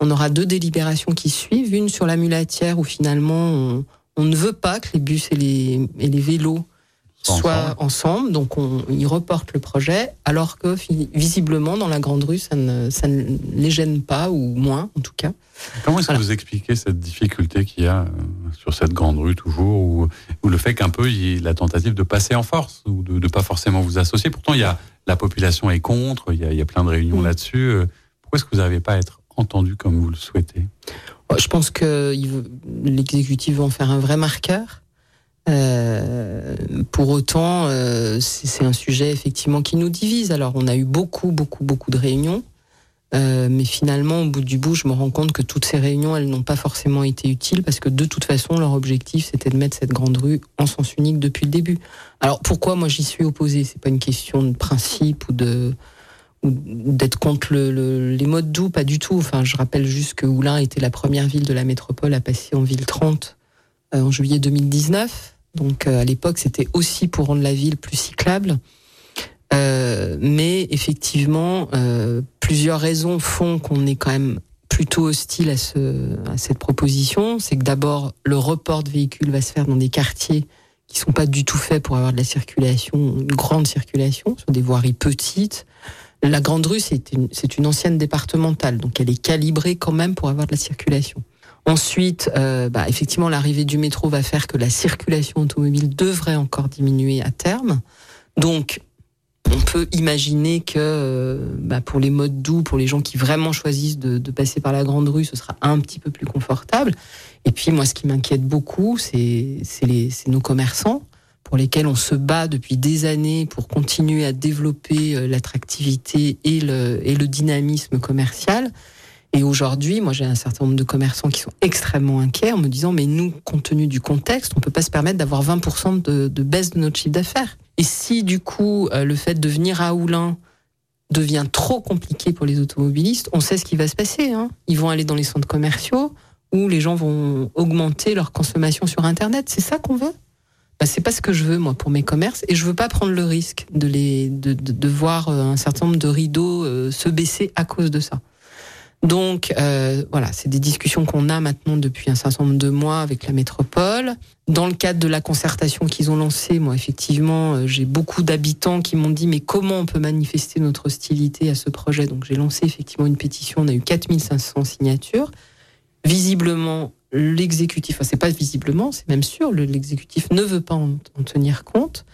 on aura deux délibérations qui suivent, une sur la mulatière où finalement on, ne veut pas que les bus et les vélos soit ensemble. Donc on, ils reportent le projet, alors que visiblement dans la grande rue, ça ne, ça ne les gêne pas, ou moins en tout cas. Comment est-ce que vous expliquez cette difficulté qu'il y a euh, sur cette grande rue toujours, ou, ou le fait qu'un peu il y ait la tentative de passer en force, ou de ne pas forcément vous associer? Pourtant, il y a, la population est contre, il y a, il y a plein de réunions mm. là-dessus. Euh, pourquoi est-ce que vous n'arrivez pas à être entendu comme vous le souhaitez? Je pense que l'exécutif va en faire un vrai marqueur. Euh, pour autant, euh, c'est un sujet effectivement qui nous divise. Alors, on a eu beaucoup, beaucoup, beaucoup de réunions. Euh, mais finalement, au bout du bout, je me rends compte que toutes ces réunions, elles n'ont pas forcément été utiles parce que de toute façon, leur objectif, c'était de mettre cette grande rue en sens unique depuis le début. Alors pourquoi moi j'y suis opposé C'est pas une question de principe ou de d'être contre les modes doux, pas du tout. Enfin, je rappelle juste que Oulin était la première ville de la métropole à passer en ville 30 euh, en juillet 2019. Donc euh, à l'époque, c'était aussi pour rendre la ville plus cyclable. Euh, mais effectivement, euh, plusieurs raisons font qu'on est quand même plutôt hostile à, ce, à cette proposition. C'est que d'abord, le report de véhicules va se faire dans des quartiers qui sont pas du tout faits pour avoir de la circulation, une grande circulation, sur des voiries petites. La Grande Rue, c'est une, une ancienne départementale, donc elle est calibrée quand même pour avoir de la circulation. Ensuite, euh, bah, effectivement, l'arrivée du métro va faire que la circulation automobile devrait encore diminuer à terme. Donc, on peut imaginer que euh, bah, pour les modes doux, pour les gens qui vraiment choisissent de, passer par la grande rue, ce sera un petit peu plus confortable. Et puis moi, ce qui m'inquiète beaucoup, c'est nos commerçants pour lesquels on se bat depuis des années pour continuer à développer euh, l'attractivité et le, et le dynamisme commercial. Et aujourd'hui, moi, j'ai un certain nombre de commerçants qui sont extrêmement inquiets en me disant, mais nous, compte tenu du contexte, on peut pas se permettre d'avoir 20% de, baisse de notre chiffre d'affaires. Et si du coup euh, le fait de venir à Oulin devient trop compliqué pour les automobilistes, on sait ce qui va se passer. Hein. Ils vont aller dans les centres commerciaux où les gens vont augmenter leur consommation sur Internet. C'est ça qu'on veut? Bah, C'est pas ce que je veux moi pour mes commerces et je veux pas prendre le risque de les de voir euh, un certain nombre de rideaux euh, se baisser à cause de ça. Donc euh, voilà, c'est des discussions qu'on a maintenant depuis un certain nombre de mois avec la métropole. Dans le cadre de la concertation qu'ils ont lancée, moi effectivement, euh, j'ai beaucoup d'habitants qui m'ont dit mais comment on peut manifester notre hostilité à ce projet? Donc j'ai lancé effectivement une pétition, on a eu 4500 signatures. Visiblement, l'exécutif, enfin c'est pas visiblement, c'est même sûr, l'exécutif ne veut pas en tenir compte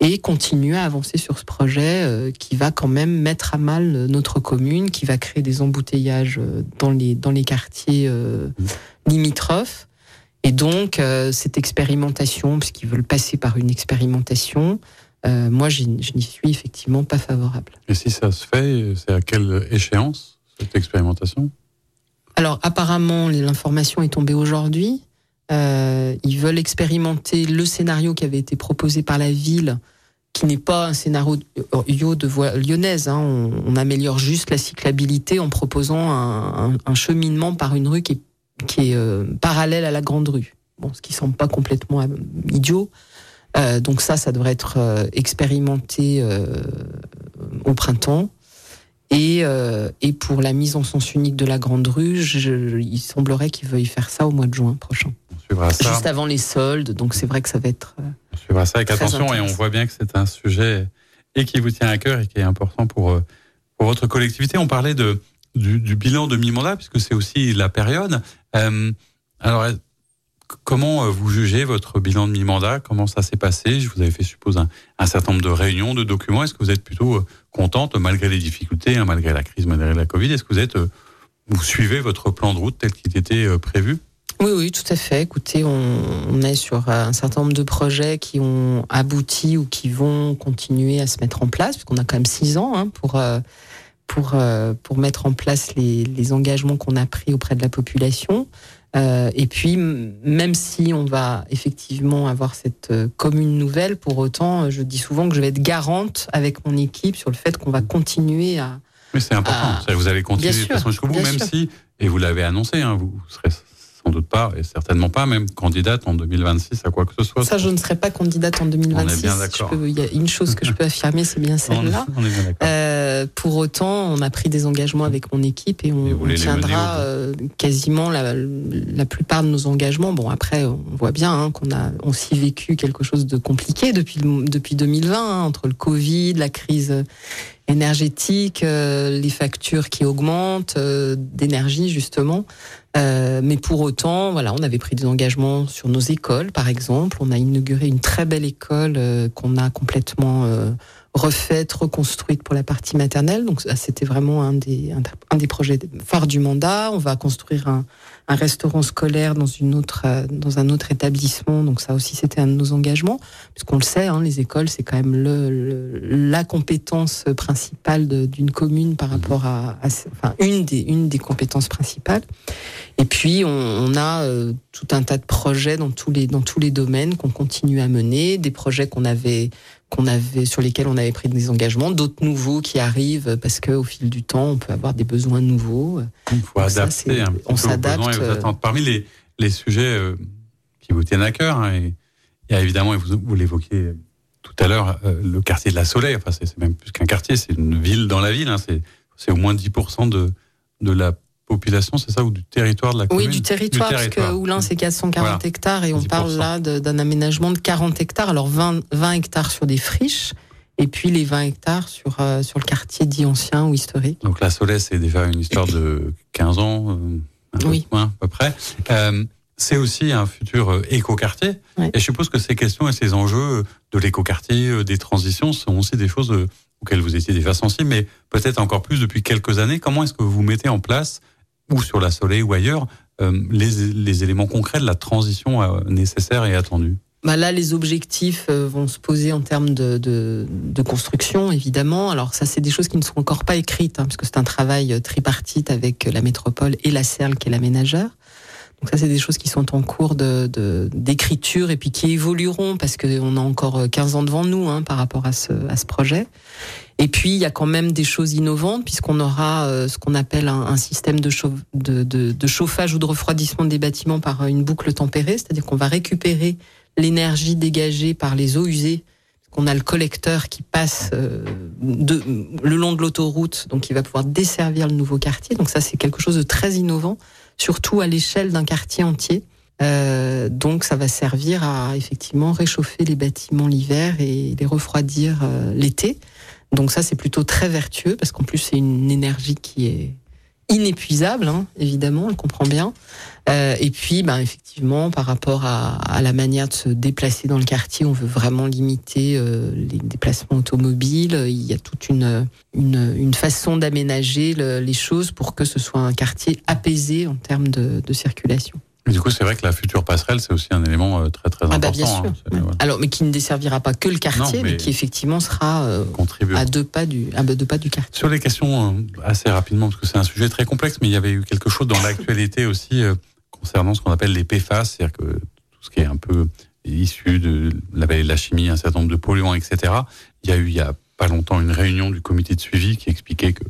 et continuer à avancer sur ce projet euh, qui va quand même mettre à mal notre commune, qui va créer des embouteillages euh, dans les, dans les quartiers euh, limitrophes. Et donc, cette expérimentation, puisqu'ils veulent passer par une expérimentation, moi, je n'y suis effectivement pas favorable. Et si ça se fait, c'est à quelle échéance, cette expérimentation? Alors, apparemment, l'information est tombée aujourd'hui. Ils veulent expérimenter le scénario qui avait été proposé par la ville qui n'est pas un scénario de voie lyonnaise. Hein. On, améliore juste la cyclabilité en proposant un, cheminement par une rue qui est, qui est euh, parallèle à la grande rue. Bon, ce qui semble pas complètement euh, idiot. Euh, donc ça, ça devrait être expérimenté au printemps. Et, et pour la mise en sens unique de la grande rue, il semblerait qu'ils veuillent faire ça au mois de juin prochain. Juste avant les soldes, donc c'est vrai que ça va être. Euh, on suivra ça avec attention et on voit bien que c'est un sujet et qui vous tient à cœur et qui est important pour, euh, pour votre collectivité. On parlait de, du, bilan de mi-mandat, puisque c'est aussi la période. Euh, alors, comment vous jugez votre bilan de mi-mandat? Comment ça s'est passé? Je vous avais fait, suppose, un, certain nombre de réunions, de documents. Est-ce que vous êtes plutôt contente, malgré les difficultés, hein, malgré la crise, malgré la Covid? Est-ce que vous êtes, vous suivez votre plan de route tel qu'il était prévu? Oui, oui, tout à fait. Écoutez, on, est sur un certain nombre de projets qui ont abouti ou qui vont continuer à se mettre en place, puisqu'on a quand même six ans hein, pour, euh, pour, euh, pour mettre en place les engagements qu'on a pris auprès de la population. Euh, et puis, même si on va effectivement avoir cette commune nouvelle, pour autant, je dis souvent que je vais être garante avec mon équipe sur le fait qu'on va continuer à. Mais c'est important. Vous allez continuer de toute façon jusqu'au bout, même si, et vous l'avez annoncé, hein, vous serez sans doute pas, et certainement pas même candidate en 2026 à quoi que ce soit. Ça, je ne serai pas candidate en 2026. On est bien d'accord. Il y a une chose que je peux affirmer, c'est bien (laughs) celle-là. Euh, pour autant, on a pris des engagements avec mon équipe et on, tiendra euh, quasiment la, la, plupart de nos engagements. Bon, après, on voit bien hein, qu'on a aussi vécu quelque chose de compliqué depuis, depuis 2020, hein, entre le Covid, la crise énergétique, euh, les factures qui augmentent, euh, d'énergie justement. Euh, mais pour autant, voilà, on avait pris des engagements sur nos écoles, par exemple. On a inauguré une très belle école qu'on a complètement refaite, reconstruite pour la partie maternelle. Donc c'était vraiment un des, un, des projets phares du mandat. On va construire un, un restaurant scolaire dans une autre, euh, dans un autre établissement. Donc ça aussi, c'était un de nos engagements, puisqu'on le sait, hein, les écoles, c'est quand même le, la compétence principale d'une commune par rapport à, enfin une des, une des compétences principales. Et puis on, on a euh, tout un tas de projets dans tous les, dans tous les domaines qu'on continue à mener, des projets qu'on avait qu'on avait sur lesquels on avait pris des engagements, d'autres nouveaux qui arrivent parce que au fil du temps, on peut avoir des besoins nouveaux. Il faut adapter un on s'adapte. Euh, parmi les, les sujets euh, qui vous tiennent à cœur, hein, il y a évidemment, vous, vous l'évoquiez tout à l'heure, euh, le quartier de la Soleil. Enfin, c'est même plus qu'un quartier, c'est une ville dans la ville. Hein, c'est au moins 10% de, de la population, c'est ça, ou du territoire de la commune Oui, du territoire, parce que Oulin, c'est 440 hectares, et on parle là d'un aménagement de 40 hectares, alors 20, 20 hectares sur des friches, et puis les 20 hectares sur, euh, sur le quartier dit ancien ou historique. Donc la Solès, c'est déjà une histoire de 15 ans, euh, oui. à peu près. Euh, c'est aussi un futur écoquartier. Et je suppose que ces questions et ces enjeux de l'écoquartier, des transitions, sont aussi des choses auxquelles vous étiez déjà sensible, mais peut-être encore plus depuis quelques années. Comment est-ce que vous mettez en place ou sur la Soleil ou ailleurs, euh, les, éléments concrets de la transition euh, nécessaire et attendue bah là, les objectifs euh, vont se poser en termes de, construction, évidemment. Alors ça, c'est des choses qui ne sont encore pas écrites, hein, parce que c'est un travail tripartite avec la métropole et la CERL, qui est l'aménageur. Donc ça, c'est des choses qui sont en cours de d'écriture et puis qui évolueront parce qu'on a encore 15 ans devant nous hein, par rapport à ce, à ce projet. Et puis, il y a quand même des choses innovantes, puisqu'on aura euh, ce qu'on appelle un, système de, de, chauffage ou de refroidissement des bâtiments par une boucle tempérée, c'est-à-dire qu'on va récupérer l'énergie dégagée par les eaux usées. qu'on a le collecteur qui passe euh, de, le long de l'autoroute, donc il va pouvoir desservir le nouveau quartier. Donc ça, c'est quelque chose de très innovant, surtout à l'échelle d'un quartier entier. Euh, donc ça va servir à effectivement réchauffer les bâtiments l'hiver et les refroidir l'été. Donc ça, c'est plutôt très vertueux parce qu'en plus, c'est une énergie qui est inépuisable, hein, évidemment, on comprend bien. Euh, et puis, ben, effectivement, par rapport à, à, la manière de se déplacer dans le quartier, on veut vraiment limiter euh, les déplacements automobiles. Il y a toute une, une, une façon d'aménager les choses pour que ce soit un quartier apaisé en termes de, de circulation. Mais du coup, c'est vrai que la future passerelle, c'est aussi un élément euh, très très important. Ah bah bien sûr. Hein. Alors, mais qui ne desservira pas que le quartier, mais... qui effectivement sera euh, à deux pas du à deux pas du quartier. Sur les questions euh, assez rapidement, parce que c'est un sujet très complexe, mais il y avait eu quelque chose dans l'actualité (laughs) aussi concernant ce qu'on appelle les PFAS, c'est-à-dire que tout ce qui est un peu issu de la vallée de la chimie, un certain nombre de polluants, etc. Il y a eu il y a pas longtemps une réunion du comité de suivi qui expliquait que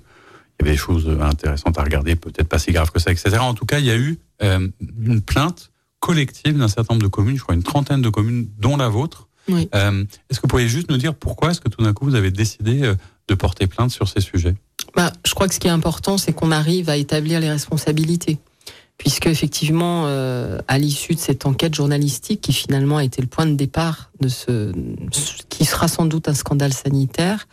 il y avait des choses intéressantes à regarder, peut-être pas si grave que ça, etc. En tout cas, il y a eu euh, une plainte collective d'un certain nombre de communes, je crois une trentaine de communes, dont la vôtre. Oui. Euh, est-ce que vous pourriez juste nous dire pourquoi est-ce que tout d'un coup vous avez décidé euh, de porter plainte sur ces sujets? Bah, Je crois que ce qui est important, c'est qu'on arrive à établir les responsabilités. Puisque effectivement, euh, à l'issue de cette enquête journalistique, qui finalement a été le point de départ de ce, ce qui sera sans doute un scandale sanitaire,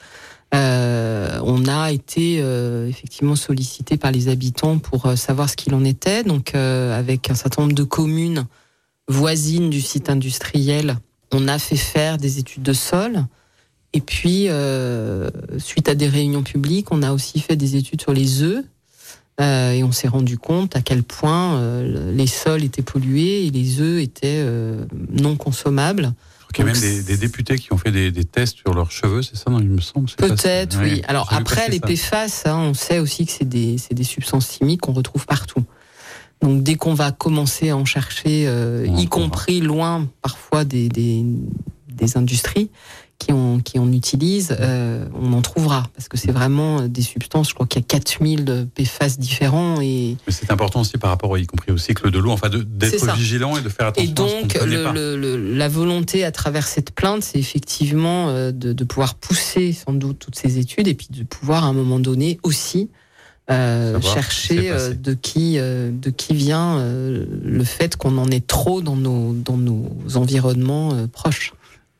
euh, on a été euh, effectivement sollicité par les habitants pour euh, savoir ce qu'il en était. Donc, avec un certain nombre de communes voisines du site industriel, on a fait faire des études de sol. Et puis, suite à des réunions publiques, on a aussi fait des études sur les œufs. et on s'est rendu compte à quel point les sols étaient pollués et les œufs étaient non consommables. Il y a même des, députés qui ont fait des, tests sur leurs cheveux, c'est ça, non, il me semble Peut-être, oui. Alors après, les PFAS, hein, on sait aussi que c'est des, des, substances chimiques qu'on retrouve partout. Donc dès qu'on va commencer à en chercher, euh, y compris loin parfois des, des, des industries, qui on, qui euh, on en trouvera. Parce que c'est vraiment des substances, je crois qu'il y a 4000 PFAS différents. Et... Mais c'est important aussi par rapport, y compris au cycle de l'eau, enfin d'être vigilant et de faire attention. Et donc, la volonté à travers cette plainte, c'est effectivement euh, de, de, pouvoir pousser sans doute toutes ces études et puis de pouvoir à un moment donné aussi euh, chercher euh, de qui de qui vient le fait qu'on en ait trop dans nos dans nos environnements proches.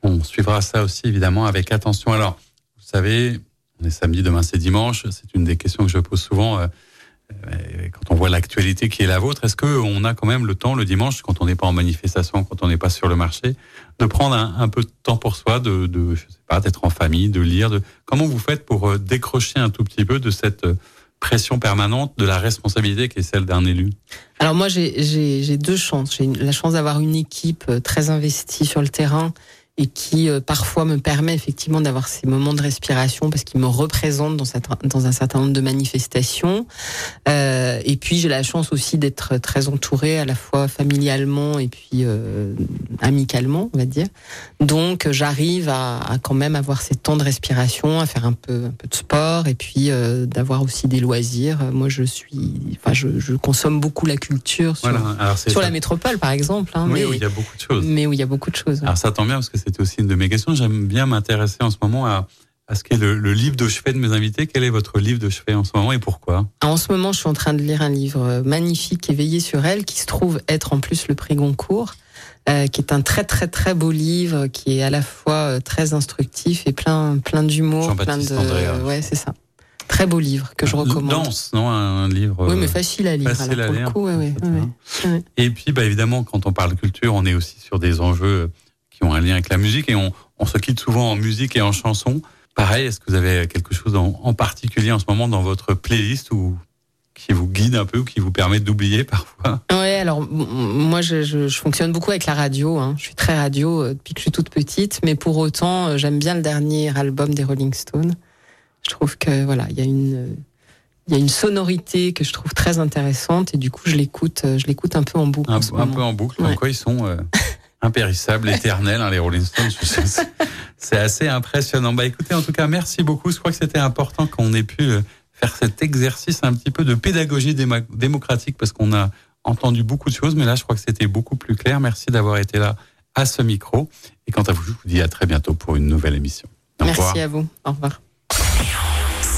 On suivra ça aussi évidemment avec attention. Alors, vous savez, on est samedi, demain c'est dimanche. C'est une des questions que je pose souvent euh, euh, quand on voit l'actualité qui est la vôtre. Est-ce qu'on a quand même le temps le dimanche, quand on n'est pas en manifestation, quand on n'est pas sur le marché, de prendre un, peu de temps pour soi, de, je sais pas, d'être en famille, de lire. Comment vous faites pour euh, décrocher un tout petit peu de cette pression permanente de la responsabilité qui est celle d'un élu? Alors moi, j'ai deux chances. J'ai la chance d'avoir une équipe très investie sur le terrain et qui euh, parfois me permet effectivement d'avoir ces moments de respiration parce qu'ils me représentent dans, dans, un certain nombre de manifestations. Euh, et puis j'ai la chance aussi d'être très entourée à la fois familialement et puis euh, amicalement, on va dire. Donc j'arrive à, à, quand même avoir ces temps de respiration, à faire un peu un peu de sport et puis d'avoir aussi des loisirs. Moi je suis, enfin je, je consomme beaucoup la culture sur, sur la métropole par exemple. Hein, oui, mais, où il y a beaucoup de choses. Mais où il y a beaucoup de choses. Alors ça tombe bien parce que c'était aussi une de mes questions. J'aime bien m'intéresser en ce moment à, à ce qu'est le, le, livre de chevet de mes invités. Quel est votre livre de chevet en ce moment et pourquoi? En ce moment, je suis en train de lire un livre magnifique, Éveillé sur elle, qui se trouve être en plus le prix Goncourt. Euh, qui est un très très très beau livre, qui est à la fois euh, très instructif et plein plein d'humour, plein de Andréa. ouais c'est ça. Très beau livre que je recommande. Danse, non Un livre. Oui, mais facile à lire. Facile alors, à lire. Coup, ouais, ouais, ouais, et puis, bah, évidemment, quand on parle culture, on est aussi sur des enjeux qui ont un lien avec la musique et on, on se quitte souvent en musique et en chanson. Pareil, est-ce que vous avez quelque chose en, en, particulier en ce moment dans votre playlist ou qui vous guide un peu ou qui vous permet d'oublier parfois? Ouais, alors moi je, je, je, fonctionne beaucoup avec la radio. Hein. Je suis très radio depuis que je suis toute petite, mais pour autant j'aime bien le dernier album des Rolling Stones. Je trouve que voilà, il y a une il y a une sonorité que je trouve très intéressante et du coup je l'écoute je l'écoute un peu en boucle. Un, en un peu en boucle. Ouais. En quoi ils sont euh, (laughs) impérissables, (laughs) éternels, hein, les Rolling Stones. C'est assez impressionnant. Bah écoutez, en tout cas, merci beaucoup. Je crois que c'était important qu'on ait pu faire cet exercice un petit peu de pédagogie démocratique parce qu'on a entendu beaucoup de choses, mais là, je crois que c'était beaucoup plus clair. Merci d'avoir été là à ce micro. Et quant à vous, je vous dis à très bientôt pour une nouvelle émission. Au Merci revoir. à vous. Au revoir.